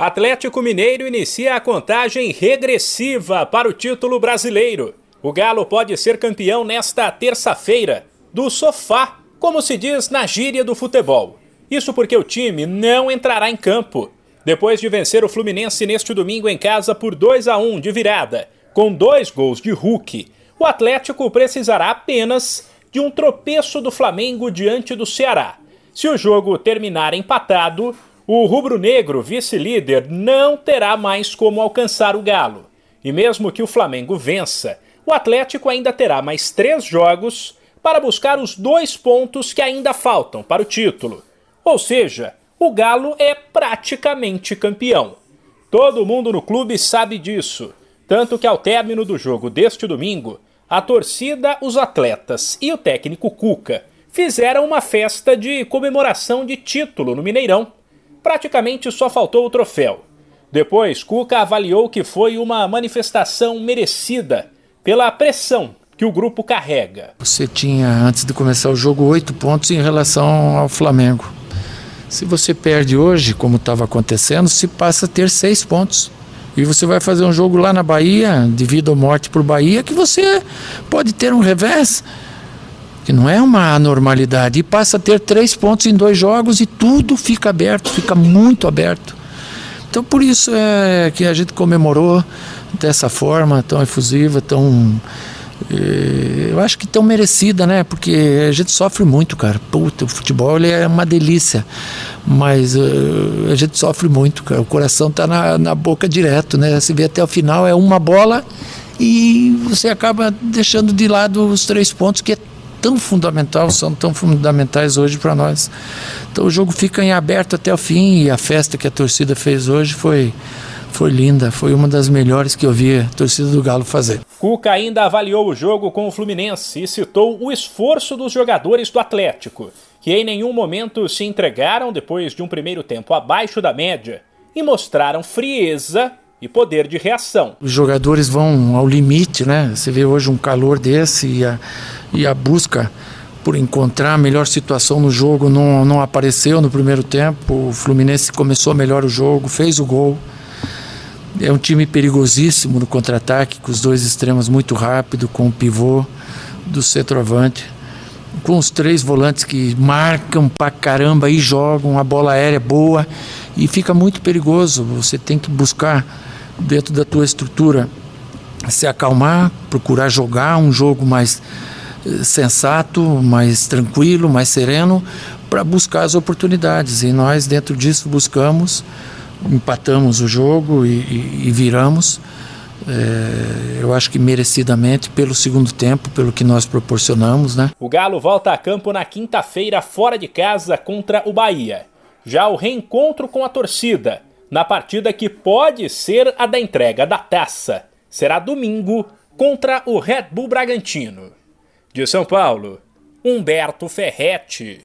Atlético Mineiro inicia a contagem regressiva para o título brasileiro. O Galo pode ser campeão nesta terça-feira, do sofá, como se diz na gíria do futebol. Isso porque o time não entrará em campo. Depois de vencer o Fluminense neste domingo em casa por 2 a 1 de virada, com dois gols de Hulk, o Atlético precisará apenas de um tropeço do Flamengo diante do Ceará. Se o jogo terminar empatado, o rubro-negro, vice-líder, não terá mais como alcançar o Galo. E mesmo que o Flamengo vença, o Atlético ainda terá mais três jogos para buscar os dois pontos que ainda faltam para o título. Ou seja, o Galo é praticamente campeão. Todo mundo no clube sabe disso. Tanto que ao término do jogo deste domingo, a torcida, os atletas e o técnico Cuca fizeram uma festa de comemoração de título no Mineirão praticamente só faltou o troféu. Depois, Cuca avaliou que foi uma manifestação merecida pela pressão que o grupo carrega. Você tinha, antes de começar o jogo, oito pontos em relação ao Flamengo. Se você perde hoje, como estava acontecendo, se passa a ter seis pontos. E você vai fazer um jogo lá na Bahia, de vida ou morte por Bahia, que você pode ter um revés que não é uma anormalidade, e passa a ter três pontos em dois jogos e tudo fica aberto, fica muito aberto. Então por isso é que a gente comemorou dessa forma tão efusiva, tão eh, eu acho que tão merecida, né? Porque a gente sofre muito, cara. Puta, o futebol ele é uma delícia, mas uh, a gente sofre muito, cara. O coração tá na, na boca direto, né? Você vê até o final é uma bola e você acaba deixando de lado os três pontos que é tão fundamental, são tão fundamentais hoje para nós. Então o jogo fica em aberto até o fim e a festa que a torcida fez hoje foi foi linda, foi uma das melhores que eu vi a torcida do Galo fazer. Cuca ainda avaliou o jogo com o Fluminense e citou o esforço dos jogadores do Atlético, que em nenhum momento se entregaram depois de um primeiro tempo abaixo da média e mostraram frieza e poder de reação. Os jogadores vão ao limite, né? Você vê hoje um calor desse e a, e a busca por encontrar a melhor situação no jogo não, não apareceu no primeiro tempo. O Fluminense começou melhor o jogo, fez o gol. É um time perigosíssimo no contra-ataque, com os dois extremos muito rápido, com o pivô do centroavante, com os três volantes que marcam pra caramba e jogam, a bola aérea boa e fica muito perigoso. Você tem que buscar dentro da tua estrutura se acalmar, procurar jogar um jogo mais eh, sensato, mais tranquilo, mais sereno, para buscar as oportunidades. E nós, dentro disso, buscamos, empatamos o jogo e, e, e viramos. É, eu acho que merecidamente pelo segundo tempo, pelo que nós proporcionamos, né? O Galo volta a campo na quinta-feira fora de casa contra o Bahia. Já o reencontro com a torcida na partida que pode ser a da entrega da taça. Será domingo contra o Red Bull Bragantino. De São Paulo, Humberto Ferretti.